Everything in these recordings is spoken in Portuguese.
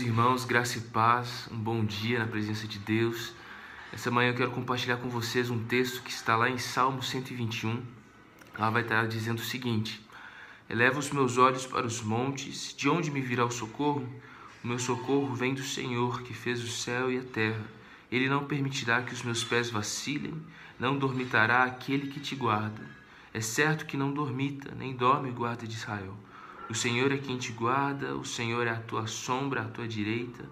Irmãos, graça e paz, um bom dia na presença de Deus. Essa manhã eu quero compartilhar com vocês um texto que está lá em Salmo 121. Lá vai estar dizendo o seguinte: Eleva os meus olhos para os montes, de onde me virá o socorro? O meu socorro vem do Senhor, que fez o céu e a terra. Ele não permitirá que os meus pés vacilem, não dormitará aquele que te guarda. É certo que não dormita, nem dorme o guarda de Israel. O Senhor é quem te guarda, o Senhor é a tua sombra à tua direita.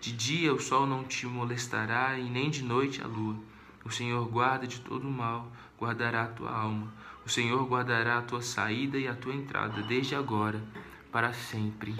De dia o sol não te molestará, e nem de noite a lua. O Senhor guarda de todo mal, guardará a tua alma. O Senhor guardará a tua saída e a tua entrada, desde agora, para sempre.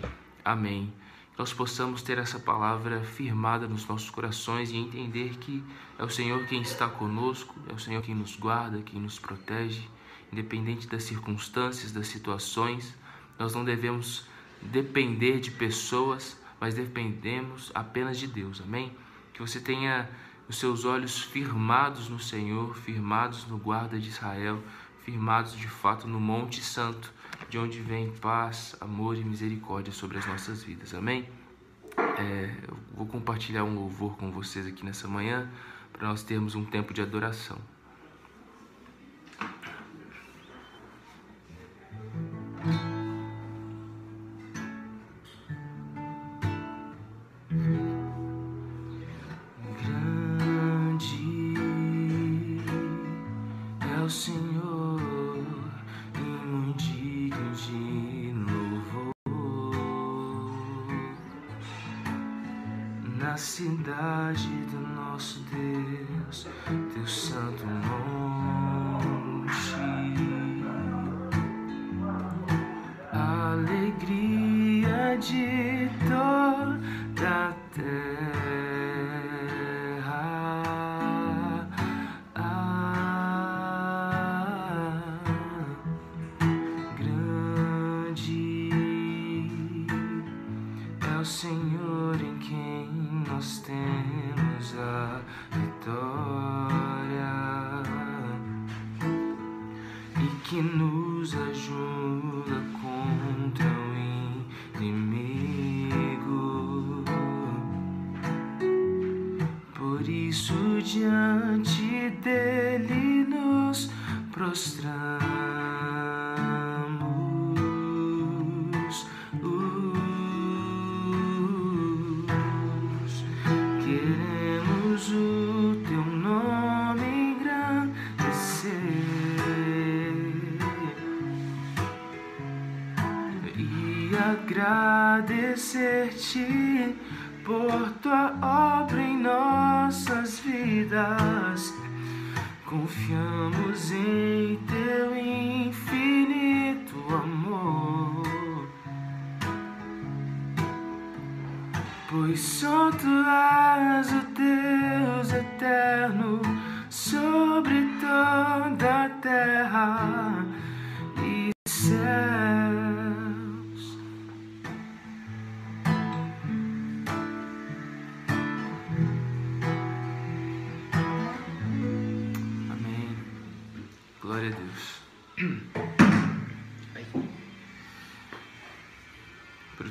Amém. Nós possamos ter essa palavra firmada nos nossos corações e entender que é o Senhor quem está conosco, é o Senhor quem nos guarda, quem nos protege, independente das circunstâncias, das situações. Nós não devemos depender de pessoas, mas dependemos apenas de Deus. Amém? Que você tenha os seus olhos firmados no Senhor, firmados no guarda de Israel, firmados de fato no Monte Santo, de onde vem paz, amor e misericórdia sobre as nossas vidas. Amém? É, eu vou compartilhar um louvor com vocês aqui nessa manhã para nós termos um tempo de adoração. Que nos ajuda contra o inimigo. Por isso, diante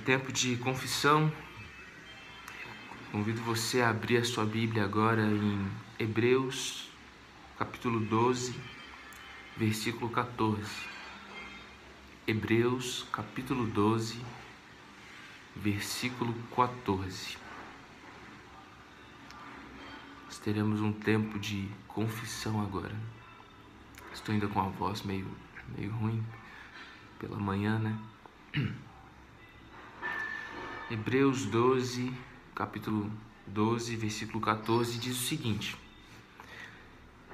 tempo de confissão, Convido você a abrir a sua Bíblia agora em Hebreus, capítulo 12, versículo 14. Hebreus, capítulo 12, versículo 14. Nós teremos um tempo de confissão agora. Estou ainda com a voz meio, meio ruim pela manhã, né? Hebreus 12, capítulo 12, versículo 14, diz o seguinte: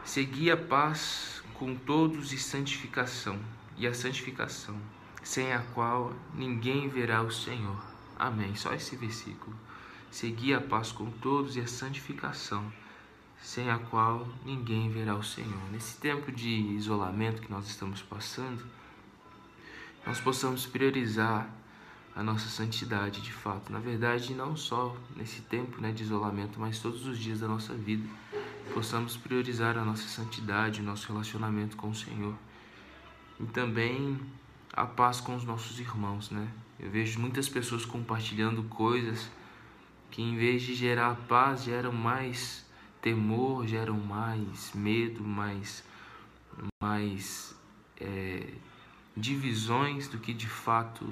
Segui a paz com todos e santificação, e a santificação, sem a qual ninguém verá o Senhor. Amém. Só esse versículo. Segui a paz com todos e a santificação, sem a qual ninguém verá o Senhor. Nesse tempo de isolamento que nós estamos passando, nós possamos priorizar a nossa santidade de fato. Na verdade, não só nesse tempo né, de isolamento, mas todos os dias da nossa vida, possamos priorizar a nossa santidade, o nosso relacionamento com o Senhor. E também a paz com os nossos irmãos, né? Eu vejo muitas pessoas compartilhando coisas que em vez de gerar paz, geram mais temor, geram mais medo, mais, mais é, divisões do que de fato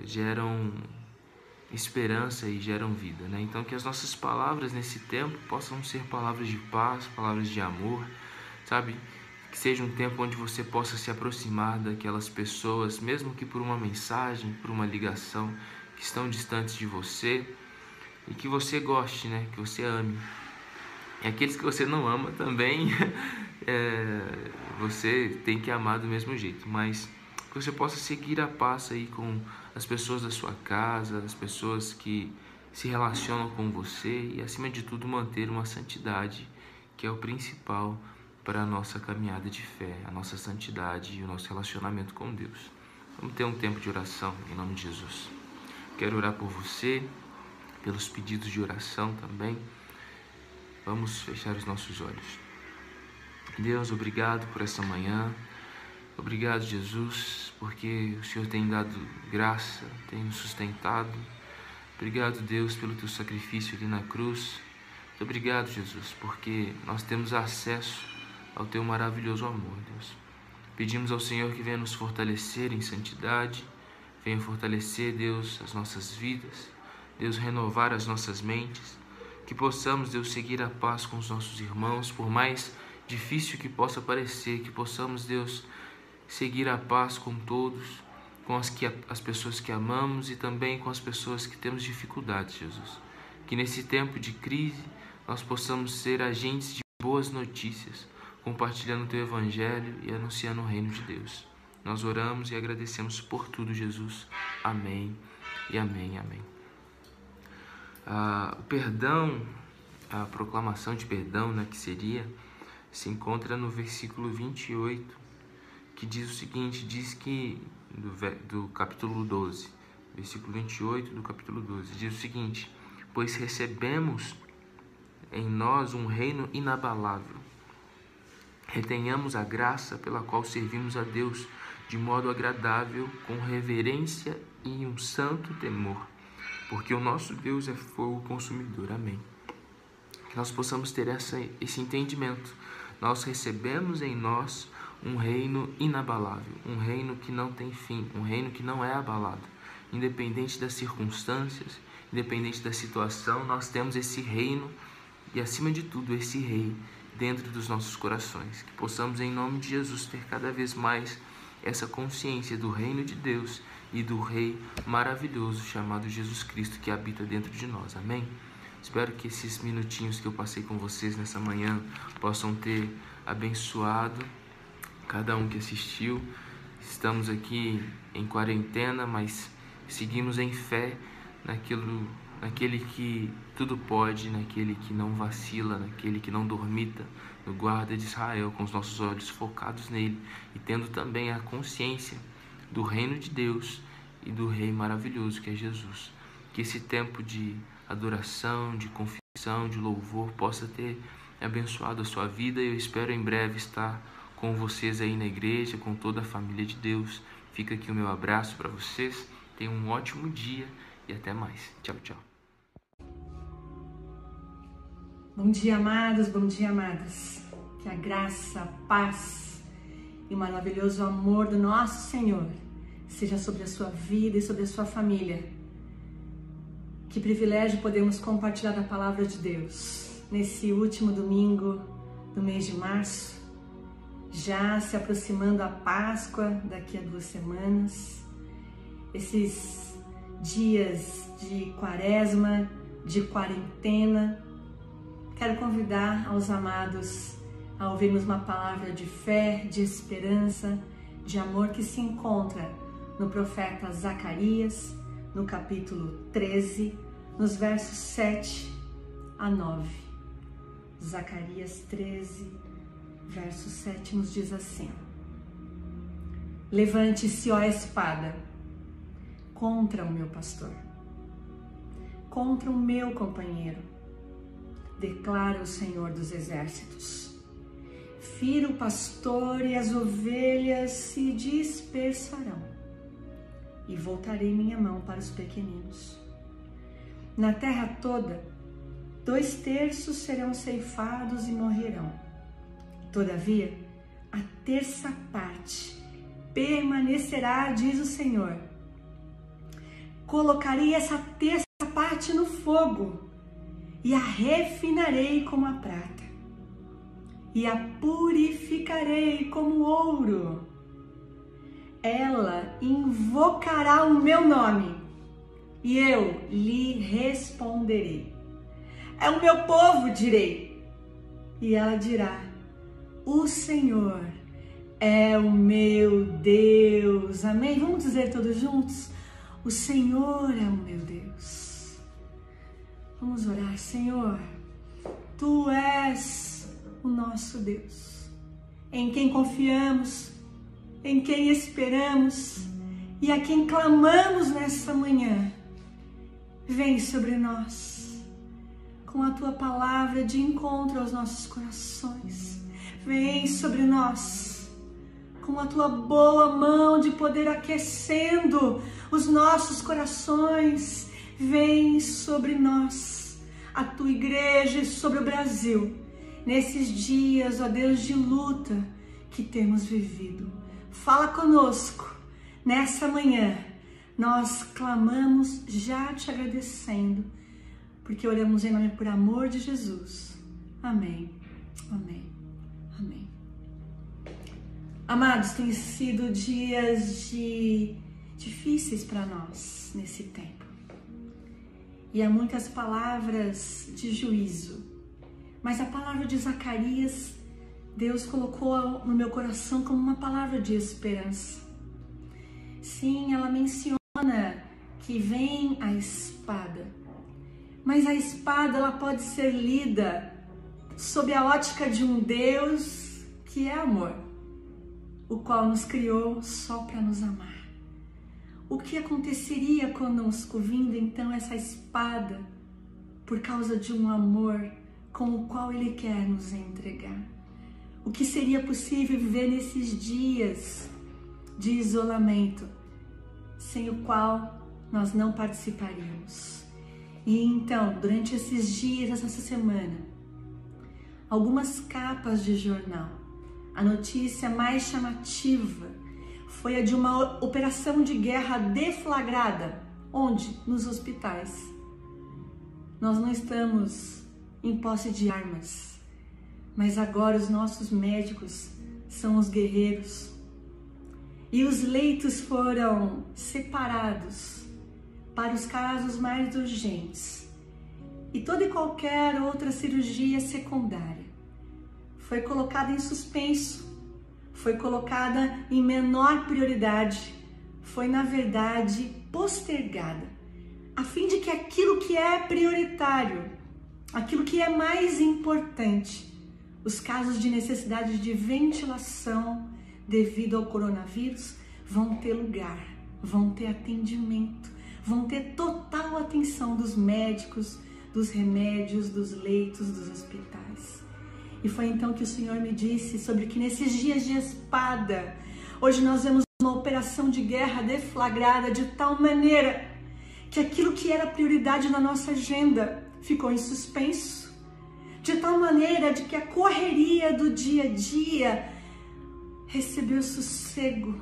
geram esperança e geram vida, né? Então que as nossas palavras nesse tempo possam ser palavras de paz, palavras de amor, sabe? Que seja um tempo onde você possa se aproximar daquelas pessoas, mesmo que por uma mensagem, por uma ligação, que estão distantes de você, e que você goste, né? Que você ame. E aqueles que você não ama também, é, você tem que amar do mesmo jeito, mas que você possa seguir a paz aí com as pessoas da sua casa, as pessoas que se relacionam com você e, acima de tudo, manter uma santidade que é o principal para a nossa caminhada de fé, a nossa santidade e o nosso relacionamento com Deus. Vamos ter um tempo de oração em nome de Jesus. Quero orar por você, pelos pedidos de oração também. Vamos fechar os nossos olhos. Deus, obrigado por essa manhã. Obrigado, Jesus, porque o Senhor tem dado graça, tem nos sustentado. Obrigado, Deus, pelo teu sacrifício ali na cruz. Muito obrigado, Jesus, porque nós temos acesso ao teu maravilhoso amor, Deus. Pedimos ao Senhor que venha nos fortalecer em santidade, venha fortalecer, Deus, as nossas vidas, Deus, renovar as nossas mentes, que possamos, Deus, seguir a paz com os nossos irmãos, por mais difícil que possa parecer, que possamos, Deus, seguir a paz com todos, com as, que, as pessoas que amamos e também com as pessoas que temos dificuldades, Jesus. Que nesse tempo de crise nós possamos ser agentes de boas notícias, compartilhando o teu evangelho e anunciando o reino de Deus. Nós oramos e agradecemos por tudo, Jesus. Amém e amém, amém. Ah, o perdão, a proclamação de perdão, né, que seria, se encontra no versículo 28 que diz o seguinte, diz que do, do capítulo 12, versículo 28 do capítulo 12, diz o seguinte: Pois recebemos em nós um reino inabalável. Retenhamos a graça pela qual servimos a Deus de modo agradável, com reverência e um santo temor, porque o nosso Deus é fogo consumidor. Amém. Que nós possamos ter essa, esse entendimento. Nós recebemos em nós um reino inabalável, um reino que não tem fim, um reino que não é abalado. Independente das circunstâncias, independente da situação, nós temos esse reino e, acima de tudo, esse rei dentro dos nossos corações. Que possamos, em nome de Jesus, ter cada vez mais essa consciência do reino de Deus e do Rei maravilhoso chamado Jesus Cristo que habita dentro de nós. Amém? Espero que esses minutinhos que eu passei com vocês nessa manhã possam ter abençoado cada um que assistiu. Estamos aqui em quarentena, mas seguimos em fé naquilo, naquele que tudo pode, naquele que não vacila, naquele que não dormita, no guarda de Israel, com os nossos olhos focados nele e tendo também a consciência do reino de Deus e do Rei maravilhoso que é Jesus. Que esse tempo de adoração, de confissão, de louvor possa ter abençoado a sua vida e eu espero em breve estar com vocês aí na igreja, com toda a família de Deus. Fica aqui o meu abraço para vocês. Tenham um ótimo dia e até mais. Tchau, tchau. Bom dia, amados, bom dia, amadas. Que a graça, a paz e o maravilhoso amor do nosso Senhor seja sobre a sua vida e sobre a sua família. Que privilégio podemos compartilhar a palavra de Deus nesse último domingo do mês de março já se aproximando a Páscoa daqui a duas semanas, esses dias de quaresma, de quarentena. Quero convidar aos amados a ouvirmos uma palavra de fé, de esperança, de amor que se encontra no profeta Zacarias, no capítulo 13, nos versos 7 a 9. Zacarias 13, verso 7 nos diz assim: Levante-se, ó espada, contra o meu pastor, contra o meu companheiro, declara o Senhor dos Exércitos. Fira o pastor e as ovelhas se dispersarão, e voltarei minha mão para os pequeninos. na terra toda, dois terços serão ceifados e morrerão. Todavia, a terça parte permanecerá, diz o Senhor. Colocarei essa terça parte no fogo e a refinarei como a prata e a purificarei como ouro. Ela invocará o meu nome e eu lhe responderei. É o meu povo, direi. E ela dirá: O Senhor é o meu Deus. Amém? Vamos dizer todos juntos? O Senhor é o meu Deus. Vamos orar, Senhor. Tu és o nosso Deus, em quem confiamos, em quem esperamos e a quem clamamos nessa manhã. Vem sobre nós com a tua palavra de encontro aos nossos corações. Vem sobre nós com a tua boa mão de poder aquecendo os nossos corações. Vem sobre nós, a tua igreja e sobre o Brasil, nesses dias, ó Deus, de luta que temos vivido. Fala conosco nessa manhã nós clamamos já te agradecendo, porque oramos em nome por amor de Jesus. Amém. Amém. Amém. Amados, tem sido dias de difíceis para nós nesse tempo. E há muitas palavras de juízo. Mas a palavra de Zacarias, Deus colocou no meu coração como uma palavra de esperança. Sim, ela menciona que vem a espada. Mas a espada ela pode ser lida sob a ótica de um Deus que é amor, o qual nos criou só para nos amar. O que aconteceria conosco vindo então essa espada por causa de um amor com o qual ele quer nos entregar? O que seria possível viver nesses dias de isolamento? sem o qual nós não participaríamos. E então, durante esses dias, essa semana, algumas capas de jornal, a notícia mais chamativa foi a de uma operação de guerra deflagrada. Onde? Nos hospitais. Nós não estamos em posse de armas, mas agora os nossos médicos são os guerreiros e os leitos foram separados para os casos mais urgentes e toda e qualquer outra cirurgia secundária foi colocada em suspenso, foi colocada em menor prioridade, foi na verdade postergada, a fim de que aquilo que é prioritário, aquilo que é mais importante, os casos de necessidade de ventilação, devido ao coronavírus vão ter lugar, vão ter atendimento, vão ter total atenção dos médicos, dos remédios, dos leitos, dos hospitais. E foi então que o Senhor me disse sobre que nesses dias de espada, hoje nós vemos uma operação de guerra deflagrada de tal maneira que aquilo que era prioridade na nossa agenda ficou em suspenso. De tal maneira de que a correria do dia a dia recebeu sossego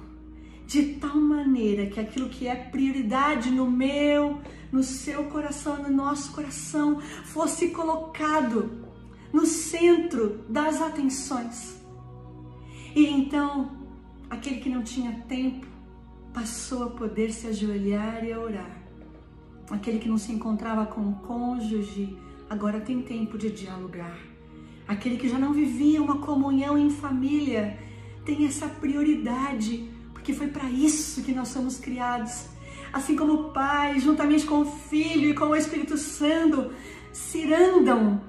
de tal maneira que aquilo que é prioridade no meu, no seu coração, no nosso coração, fosse colocado no centro das atenções. E então, aquele que não tinha tempo passou a poder se ajoelhar e a orar. Aquele que não se encontrava com o cônjuge agora tem tempo de dialogar. Aquele que já não vivia uma comunhão em família tem essa prioridade, porque foi para isso que nós somos criados. Assim como o Pai, juntamente com o Filho e com o Espírito Santo, cirandam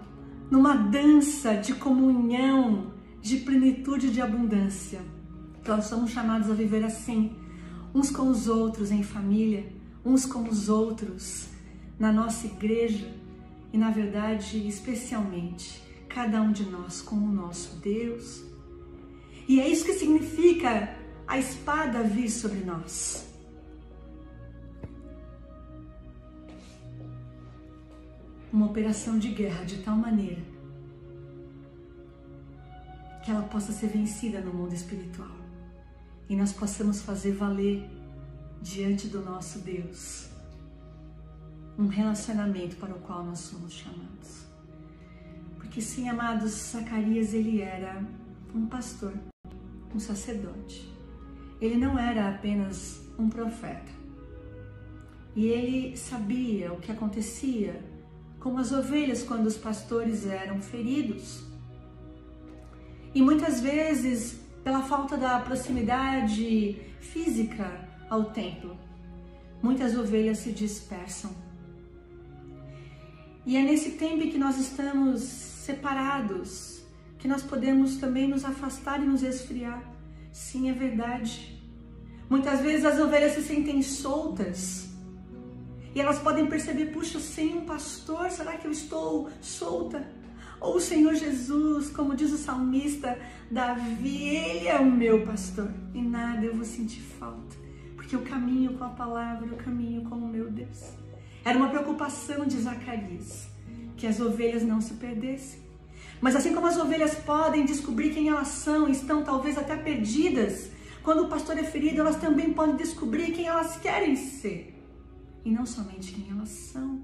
numa dança de comunhão, de plenitude de abundância. Nós somos chamados a viver assim, uns com os outros em família, uns com os outros na nossa igreja e, na verdade, especialmente, cada um de nós com o nosso Deus e é isso que significa a espada vir sobre nós. Uma operação de guerra de tal maneira que ela possa ser vencida no mundo espiritual e nós possamos fazer valer diante do nosso Deus um relacionamento para o qual nós somos chamados. Porque sim, amados, Zacarias ele era um pastor, um sacerdote. Ele não era apenas um profeta. E ele sabia o que acontecia com as ovelhas quando os pastores eram feridos. E muitas vezes, pela falta da proximidade física ao templo, muitas ovelhas se dispersam. E é nesse tempo que nós estamos separados que nós podemos também nos afastar e nos esfriar. Sim, é verdade. Muitas vezes as ovelhas se sentem soltas e elas podem perceber: puxa, sem um pastor, será que eu estou solta? Ou o Senhor Jesus, como diz o salmista Davi, Ele é o meu pastor e nada eu vou sentir falta, porque eu caminho com a palavra, eu caminho com o meu Deus. Era uma preocupação de Zacarias que as ovelhas não se perdessem. Mas assim como as ovelhas podem descobrir quem elas são, estão talvez até perdidas, quando o pastor é ferido, elas também podem descobrir quem elas querem ser e não somente quem elas são.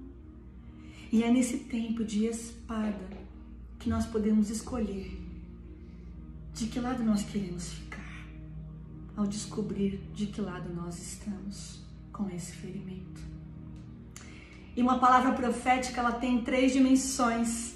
E é nesse tempo de espada que nós podemos escolher de que lado nós queremos ficar, ao descobrir de que lado nós estamos com esse ferimento. E uma palavra profética, ela tem três dimensões.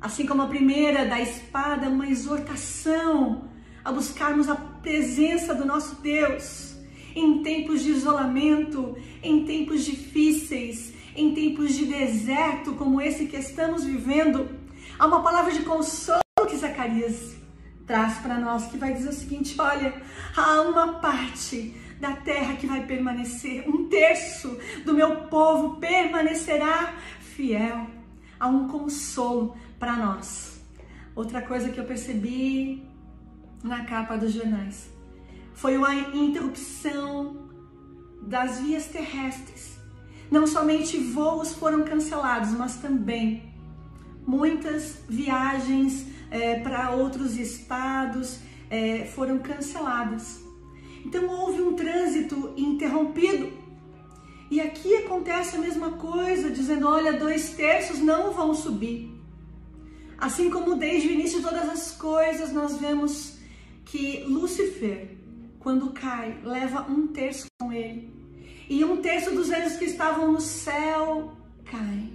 Assim como a primeira da espada, uma exortação a buscarmos a presença do nosso Deus em tempos de isolamento, em tempos difíceis, em tempos de deserto como esse que estamos vivendo. Há uma palavra de consolo que Zacarias traz para nós que vai dizer o seguinte: olha, há uma parte da terra que vai permanecer, um terço do meu povo permanecerá fiel. Há um consolo para nós. Outra coisa que eu percebi na capa dos jornais foi uma interrupção das vias terrestres. Não somente voos foram cancelados, mas também muitas viagens é, para outros estados é, foram canceladas. Então houve um trânsito interrompido. E aqui acontece a mesma coisa, dizendo: olha, dois terços não vão subir. Assim como desde o início de todas as coisas, nós vemos que Lúcifer, quando cai, leva um terço com ele. E um terço dos anjos que estavam no céu caem.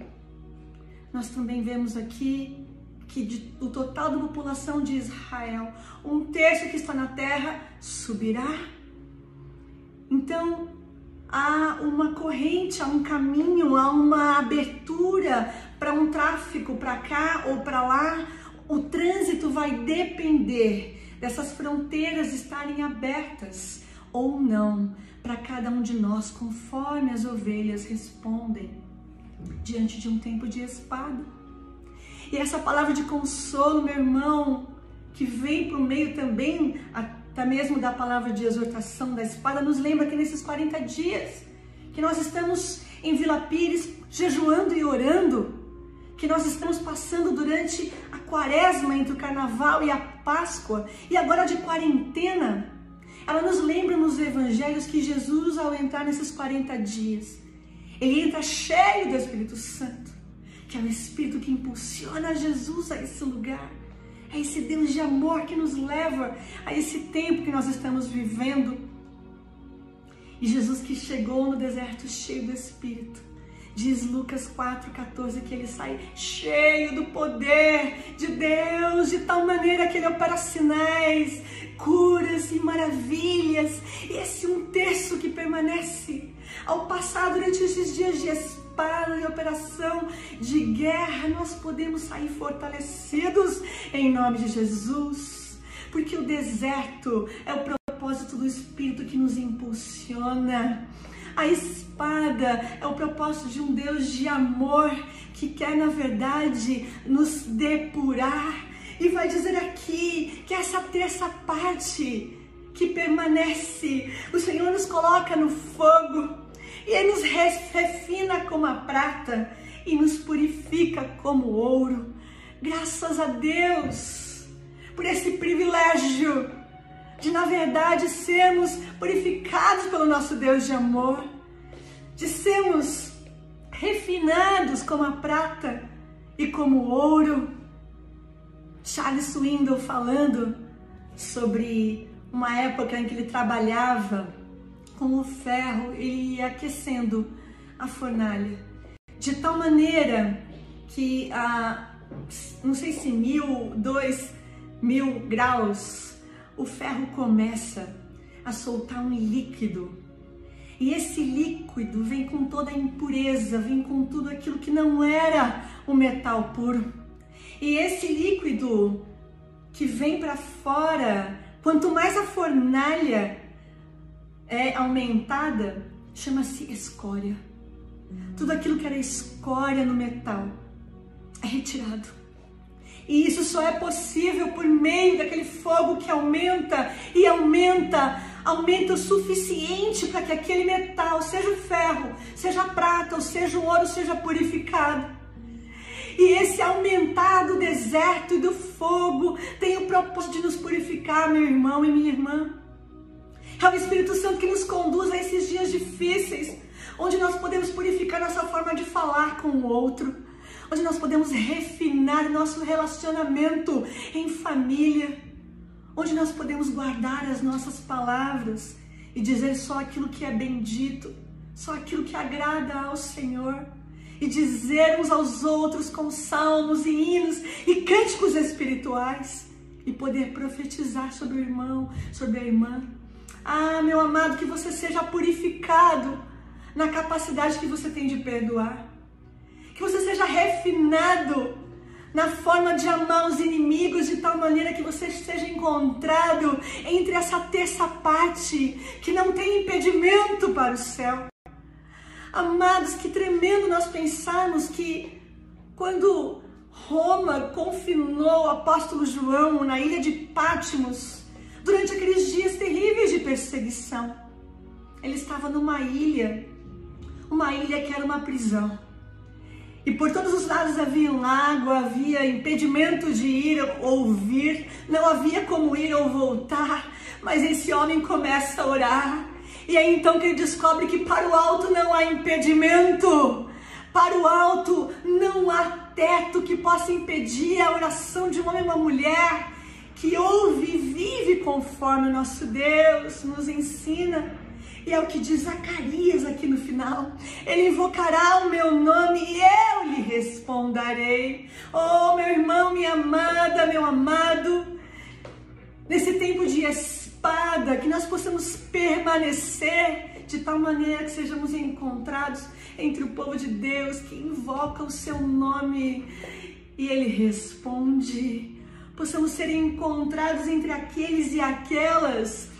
Nós também vemos aqui que de, o total da população de Israel, um terço que está na terra subirá. Então, há uma corrente, há um caminho, há uma abertura para um tráfico para cá ou para lá. O trânsito vai depender dessas fronteiras estarem abertas ou não para cada um de nós, conforme as ovelhas respondem diante de um tempo de espada. E essa palavra de consolo, meu irmão, que vem por meio também até mesmo da palavra de exortação da espada, nos lembra que nesses 40 dias que nós estamos em Vila Pires jejuando e orando, que nós estamos passando durante a quaresma entre o carnaval e a Páscoa e agora de quarentena. Ela nos lembra nos evangelhos que Jesus, ao entrar nesses 40 dias, ele entra cheio do Espírito Santo, que é o Espírito que impulsiona Jesus a esse lugar. É esse Deus de amor que nos leva a esse tempo que nós estamos vivendo. E Jesus que chegou no deserto cheio do Espírito Diz Lucas 4,14 que ele sai cheio do poder de Deus, de tal maneira que ele opera sinais, curas e maravilhas. Esse um terço que permanece ao passar durante esses dias de espada e operação de guerra, nós podemos sair fortalecidos em nome de Jesus. Porque o deserto é o propósito do Espírito que nos impulsiona a espada é o propósito de um Deus de amor que quer, na verdade, nos depurar. E vai dizer aqui que essa terça parte que permanece, o Senhor nos coloca no fogo e Ele nos refina como a prata e nos purifica como ouro. Graças a Deus por esse privilégio de, na verdade, sermos purificados pelo nosso Deus de amor, de sermos refinados como a prata e como ouro. Charles Swindoll falando sobre uma época em que ele trabalhava com o ferro, ia aquecendo a fornalha de tal maneira que a não sei se mil, dois mil graus, o ferro começa a soltar um líquido. E esse líquido vem com toda a impureza, vem com tudo aquilo que não era o metal puro. E esse líquido que vem para fora, quanto mais a fornalha é aumentada, chama-se escória. Tudo aquilo que era escória no metal é retirado. E isso só é possível por meio daquele fogo que aumenta e aumenta, aumenta o suficiente para que aquele metal, seja o ferro, seja a prata, ou seja o ouro, seja purificado. E esse aumentar do deserto e do fogo tem o propósito de nos purificar, meu irmão e minha irmã. É o Espírito Santo que nos conduz a esses dias difíceis, onde nós podemos purificar nossa forma de falar com o outro, onde nós podemos refinar nosso relacionamento em família, onde nós podemos guardar as nossas palavras e dizer só aquilo que é bendito, só aquilo que agrada ao Senhor e dizer uns aos outros com salmos e hinos e cânticos espirituais e poder profetizar sobre o irmão, sobre a irmã. Ah, meu amado, que você seja purificado na capacidade que você tem de perdoar. Que você seja refinado na forma de amar os inimigos de tal maneira que você seja encontrado entre essa terça parte que não tem impedimento para o céu. Amados, que tremendo nós pensarmos que quando Roma confinou o apóstolo João na ilha de Pátimos, durante aqueles dias terríveis de perseguição, ele estava numa ilha, uma ilha que era uma prisão. E por todos os lados havia um lago, havia impedimento de ir ou vir, não havia como ir ou voltar. Mas esse homem começa a orar e é então que ele descobre que para o alto não há impedimento. Para o alto não há teto que possa impedir a oração de um homem e uma mulher que ouve e vive conforme o nosso Deus nos ensina. E é o que diz Zacarias aqui no final. Ele invocará o meu nome e eu lhe responderei. Oh, meu irmão, minha amada, meu amado, nesse tempo de espada, que nós possamos permanecer de tal maneira que sejamos encontrados entre o povo de Deus que invoca o seu nome e ele responde. Possamos ser encontrados entre aqueles e aquelas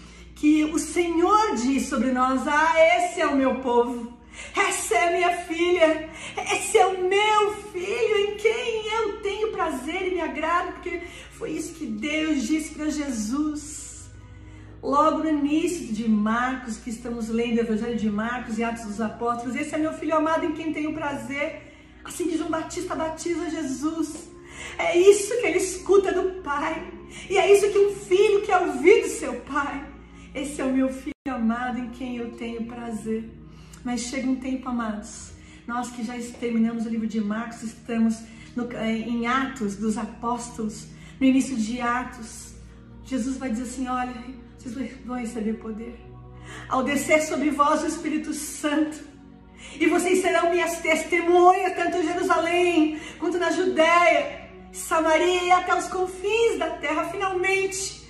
que o Senhor diz sobre nós: Ah, esse é o meu povo. Essa é a minha filha, esse é o meu filho em quem eu tenho prazer e me agrado, porque foi isso que Deus disse para Jesus. Logo no início de Marcos, que estamos lendo o Evangelho de Marcos e Atos dos Apóstolos, esse é meu filho amado em quem tenho prazer. Assim que João Batista batiza Jesus. É isso que ele escuta do Pai. E é isso que um filho quer ouvir do seu Pai. Esse é o meu filho amado em quem eu tenho prazer. Mas chega um tempo, amados, nós que já terminamos o livro de Marcos, estamos no, eh, em Atos dos Apóstolos, no início de Atos, Jesus vai dizer assim: olha, vocês vão receber poder. Ao descer sobre vós o Espírito Santo, e vocês serão minhas testemunhas, tanto em Jerusalém quanto na Judéia, Samaria e até os confins da terra. Finalmente,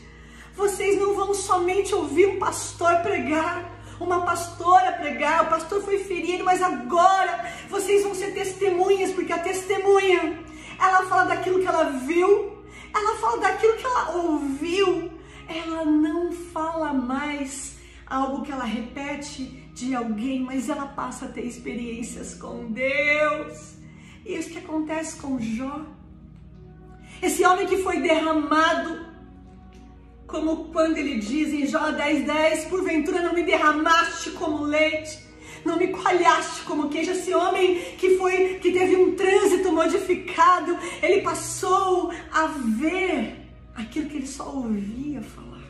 vocês não vão somente ouvir um pastor pregar, uma pastora pregar, o pastor foi ferido, mas agora vocês vão ser testemunhas, porque a testemunha, ela fala daquilo que ela viu, ela fala daquilo que ela ouviu, ela não fala mais algo que ela repete de alguém, mas ela passa a ter experiências com Deus. E isso que acontece com Jó. Esse homem que foi derramado como quando ele diz em Jó 10,10, 10, porventura não me derramaste como leite, não me coalhaste como queijo. Esse homem que foi, que teve um trânsito modificado, ele passou a ver aquilo que ele só ouvia falar.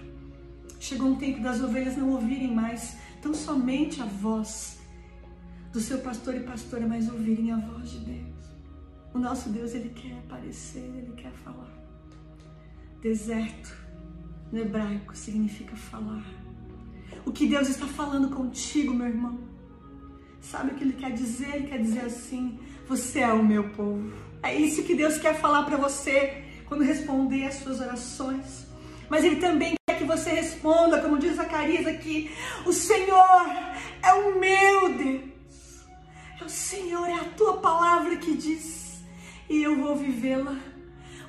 Chegou um tempo das ovelhas não ouvirem mais tão somente a voz do seu pastor e pastora, mas ouvirem a voz de Deus. O nosso Deus, ele quer aparecer, ele quer falar. Deserto, no hebraico, significa falar. O que Deus está falando contigo, meu irmão? Sabe o que ele quer dizer? Ele quer dizer assim: Você é o meu povo. É isso que Deus quer falar para você quando responder às suas orações. Mas Ele também quer que você responda, como diz Zacarias aqui: O Senhor é o meu Deus. É o Senhor, é a tua palavra que diz, e eu vou vivê-la.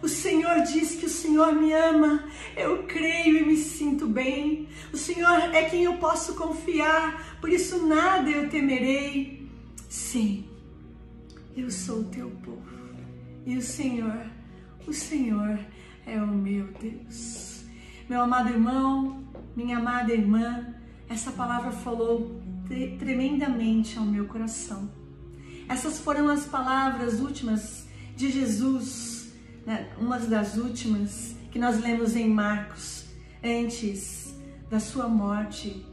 O Senhor diz que o Senhor me ama, eu creio e me sinto bem. O Senhor é quem eu posso confiar, por isso nada eu temerei. Sim, eu sou o teu povo e o Senhor, o Senhor é o meu Deus. Meu amado irmão, minha amada irmã, essa palavra falou tremendamente ao meu coração. Essas foram as palavras últimas de Jesus né, uma das últimas que nós lemos em Marcos, antes da sua morte,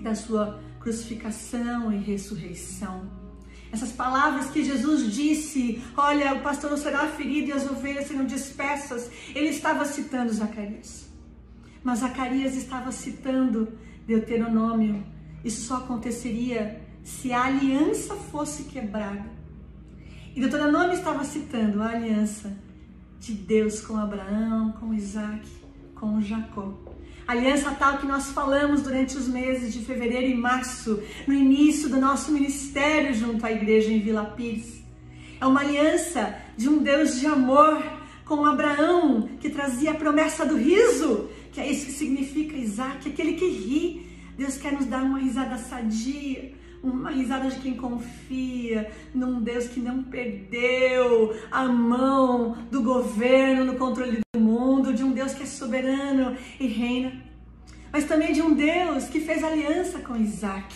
da sua crucificação e ressurreição. Essas palavras que Jesus disse, olha, o pastor não será ferido e as ovelhas serão dispersas, ele estava citando Zacarias. Mas Zacarias estava citando Deuteronômio. Isso só aconteceria se a aliança fosse quebrada. E Deuteronômio estava citando a aliança de Deus com Abraão, com Isaac, com Jacó. Aliança tal que nós falamos durante os meses de fevereiro e março, no início do nosso ministério junto à igreja em Vila Pires. É uma aliança de um Deus de amor com Abraão, que trazia a promessa do riso, que é isso que significa Isaac, aquele que ri. Deus quer nos dar uma risada sadia, uma risada de quem confia num Deus que não perdeu a mão do governo no controle do mundo, de um Deus que é soberano e reina, mas também de um Deus que fez aliança com Isaac.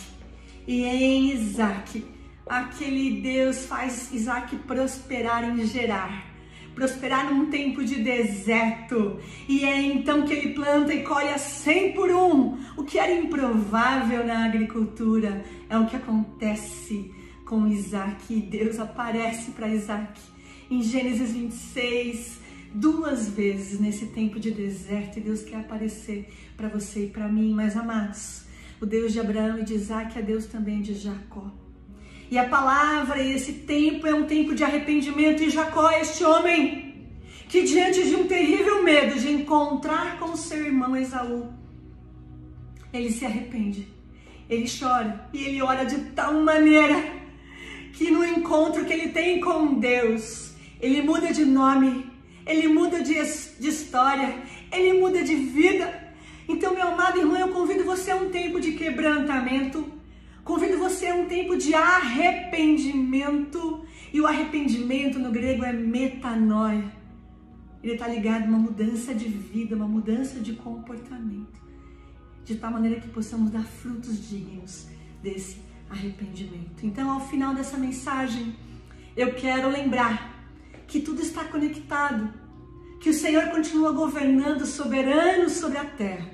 E em Isaac, aquele Deus faz Isaac prosperar em gerar prosperar num tempo de deserto. E é então que ele planta e colhe a 100 por um. O que era improvável na agricultura é o que acontece com Isaac. Deus aparece para Isaac em Gênesis 26, duas vezes nesse tempo de deserto. E Deus quer aparecer para você e para mim, mais amados. O Deus de Abraão e de Isaac é Deus também de Jacó. E a palavra e esse tempo é um tempo de arrependimento. E Jacó este homem que, diante de um terrível medo de encontrar com seu irmão Esaú, ele se arrepende, ele chora e ele ora de tal maneira que no encontro que ele tem com Deus, ele muda de nome, ele muda de, de história, ele muda de vida. Então, meu amado irmão, eu convido você a um tempo de quebrantamento Convido você a um tempo de arrependimento. E o arrependimento no grego é metanoia. Ele está ligado a uma mudança de vida, uma mudança de comportamento. De tal maneira que possamos dar frutos dignos desse arrependimento. Então, ao final dessa mensagem, eu quero lembrar que tudo está conectado, que o Senhor continua governando soberano sobre a terra,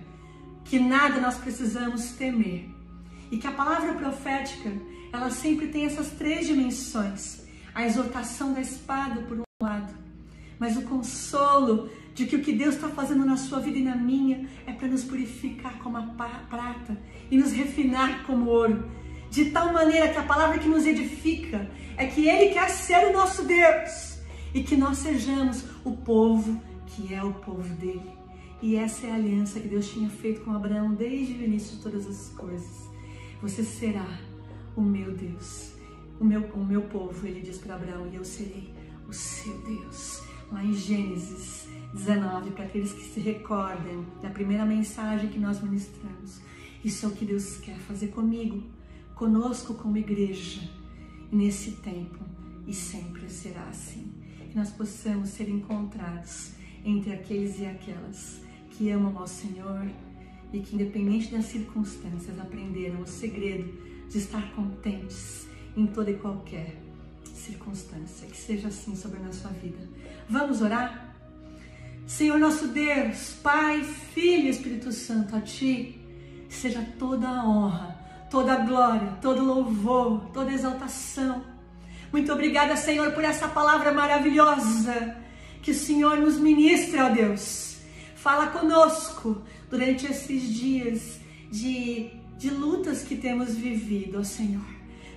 que nada nós precisamos temer e que a palavra profética, ela sempre tem essas três dimensões. A exortação da espada, por um lado, mas o consolo de que o que Deus está fazendo na sua vida e na minha é para nos purificar como a prata e nos refinar como ouro. De tal maneira que a palavra que nos edifica é que Ele quer ser o nosso Deus e que nós sejamos o povo que é o povo dele. E essa é a aliança que Deus tinha feito com Abraão desde o início de todas as coisas. Você será o meu Deus, o meu, o meu povo, ele diz para Abraão, e eu serei o seu Deus. Lá em Gênesis 19, para aqueles que se recordem da primeira mensagem que nós ministramos. Isso é o que Deus quer fazer comigo, conosco como igreja, nesse tempo, e sempre será assim. Que nós possamos ser encontrados entre aqueles e aquelas que amam ao Senhor, e que, independente das circunstâncias, aprenderam o segredo de estar contentes em toda e qualquer circunstância. Que seja assim sobre a nossa vida. Vamos orar? Senhor nosso Deus, Pai, Filho e Espírito Santo, a Ti seja toda a honra, toda a glória, todo louvor, toda exaltação. Muito obrigada, Senhor, por essa palavra maravilhosa que o Senhor nos ministra, ó Deus. Fala conosco durante esses dias de, de lutas que temos vivido, ó Senhor.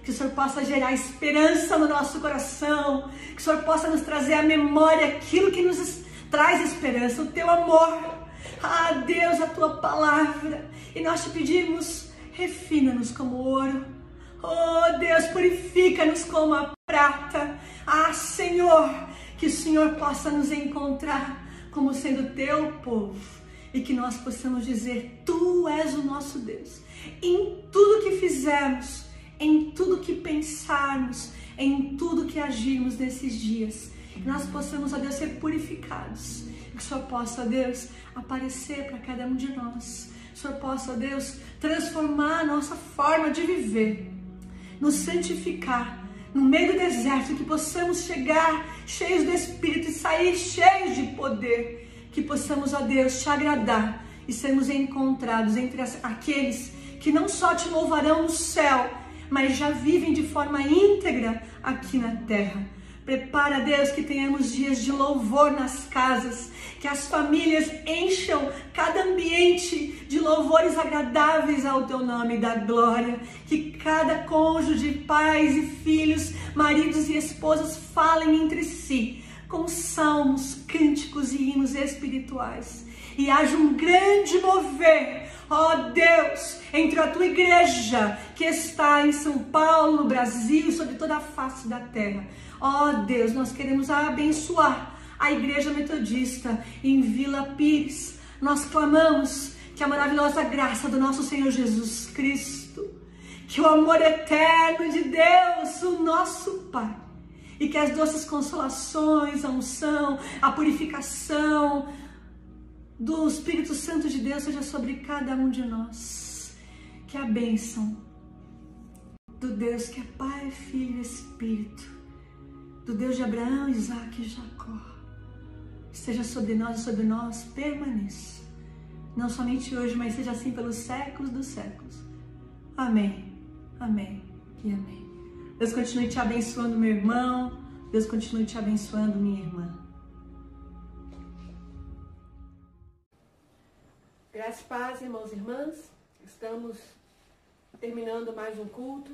Que o Senhor possa gerar esperança no nosso coração, que o Senhor possa nos trazer à memória aquilo que nos traz esperança, o teu amor. Ah, Deus, a tua palavra. E nós te pedimos, refina-nos como ouro. Oh, Deus, purifica-nos como a prata. Ah, Senhor, que o Senhor possa nos encontrar como sendo teu povo e que nós possamos dizer: Tu és o nosso Deus. Em tudo que fizermos, em tudo que pensarmos, em tudo que agirmos nesses dias, nós possamos, ó Deus, ser purificados. Que o Senhor possa, ó Deus, aparecer para cada um de nós. Que o Senhor possa, ó Deus, transformar a nossa forma de viver, nos santificar no meio do deserto, que possamos chegar cheios do Espírito e sair cheios de poder, que possamos, ó Deus, te agradar e sermos encontrados entre aqueles que não só te louvarão no céu, mas já vivem de forma íntegra aqui na terra. Prepara, Deus, que tenhamos dias de louvor nas casas, que as famílias encham cada ambiente de louvores agradáveis ao teu nome da glória, que cada cônjuge, pais e filhos, maridos e esposas falem entre si com salmos, cânticos e hinos espirituais. E haja um grande mover, ó Deus, entre a tua igreja que está em São Paulo, Brasil e sobre toda a face da terra Ó oh, Deus, nós queremos abençoar a Igreja Metodista em Vila Pires. Nós clamamos que a maravilhosa graça do nosso Senhor Jesus Cristo, que o amor eterno de Deus, o nosso Pai, e que as doces consolações, a unção, a purificação do Espírito Santo de Deus seja sobre cada um de nós. Que a bênção do Deus que é Pai, Filho e Espírito do Deus de Abraão, Isaac e Jacó, esteja sobre nós e sobre nós, permaneça. Não somente hoje, mas seja assim pelos séculos dos séculos. Amém, amém e amém. Deus continue te abençoando, meu irmão. Deus continue te abençoando, minha irmã. Graças paz, irmãos e irmãs. Estamos terminando mais um culto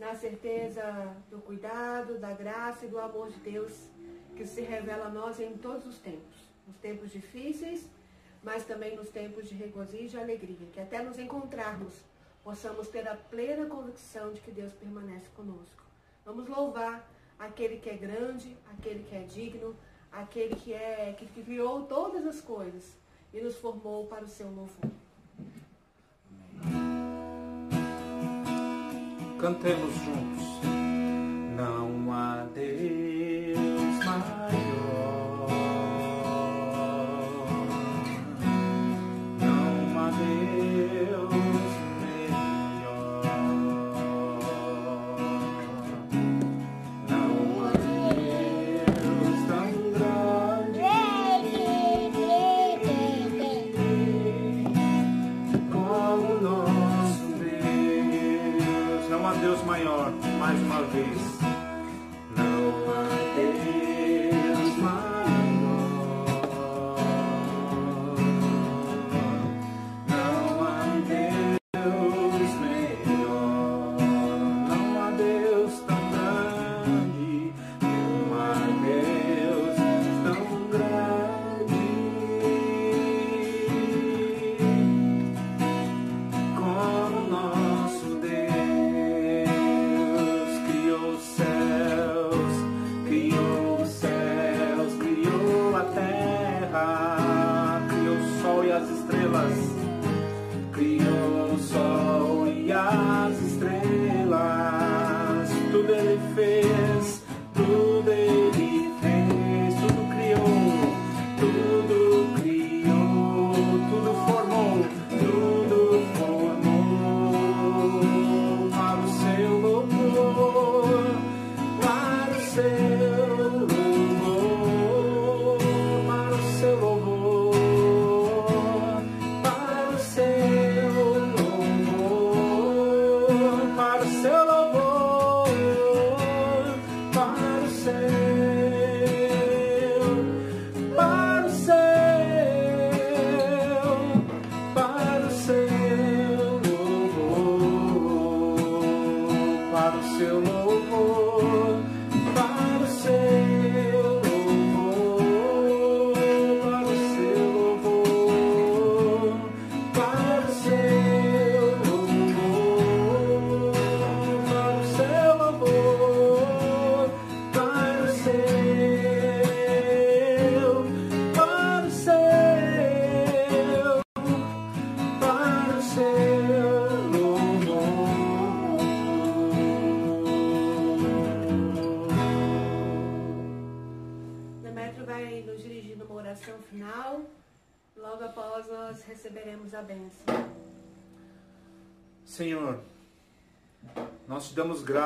na certeza do cuidado, da graça e do amor de Deus que se revela a nós em todos os tempos, nos tempos difíceis, mas também nos tempos de regozijo e alegria, que até nos encontrarmos possamos ter a plena convicção de que Deus permanece conosco. Vamos louvar aquele que é grande, aquele que é digno, aquele que é que criou todas as coisas e nos formou para o seu louvor. Cantemos juntos. Não há Deus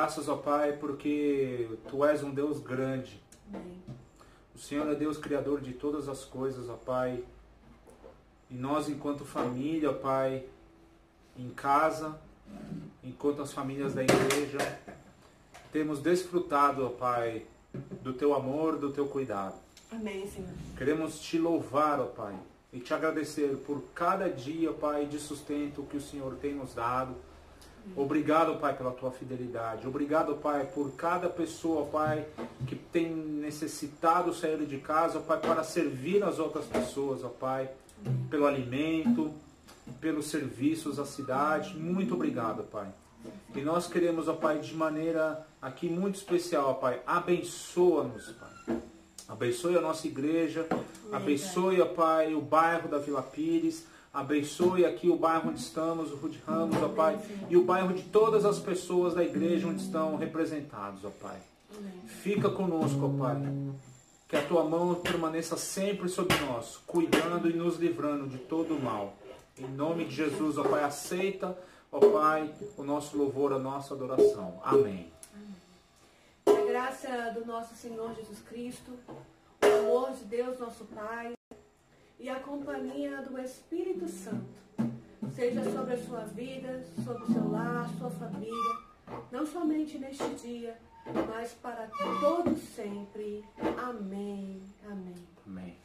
graças, ó Pai, porque Tu és um Deus grande. Amém. O Senhor é Deus criador de todas as coisas, ó Pai. E nós, enquanto família, ó Pai, em casa, enquanto as famílias da igreja, temos desfrutado, ó Pai, do Teu amor, do Teu cuidado. Amém, Senhor. Queremos te louvar, ó Pai, e te agradecer por cada dia, ó Pai, de sustento que o Senhor tem nos dado. Obrigado, Pai, pela tua fidelidade. Obrigado, Pai, por cada pessoa, Pai, que tem necessitado sair de casa, Pai, para servir as outras pessoas, ó Pai, pelo alimento, pelos serviços à cidade. Muito obrigado, Pai. E nós queremos, ó Pai, de maneira aqui muito especial, ó Pai, abençoa-nos, Pai. Abençoe a nossa igreja, abençoe, ó Pai, o bairro da Vila Pires, abençoe aqui o bairro onde estamos, o Rude Ramos, ó Pai, e o bairro de todas as pessoas da igreja onde estão representados, ó Pai. Fica conosco, ó Pai. Que a tua mão permaneça sempre sobre nós, cuidando e nos livrando de todo o mal. Em nome de Jesus, ó Pai, aceita, ó Pai, o nosso louvor, a nossa adoração. Amém. A graça do nosso Senhor Jesus Cristo, o amor de Deus, nosso Pai, e a companhia do Espírito Santo seja sobre a sua vida, sobre o seu lar, sua família, não somente neste dia, mas para todos sempre. Amém. Amém. Amém.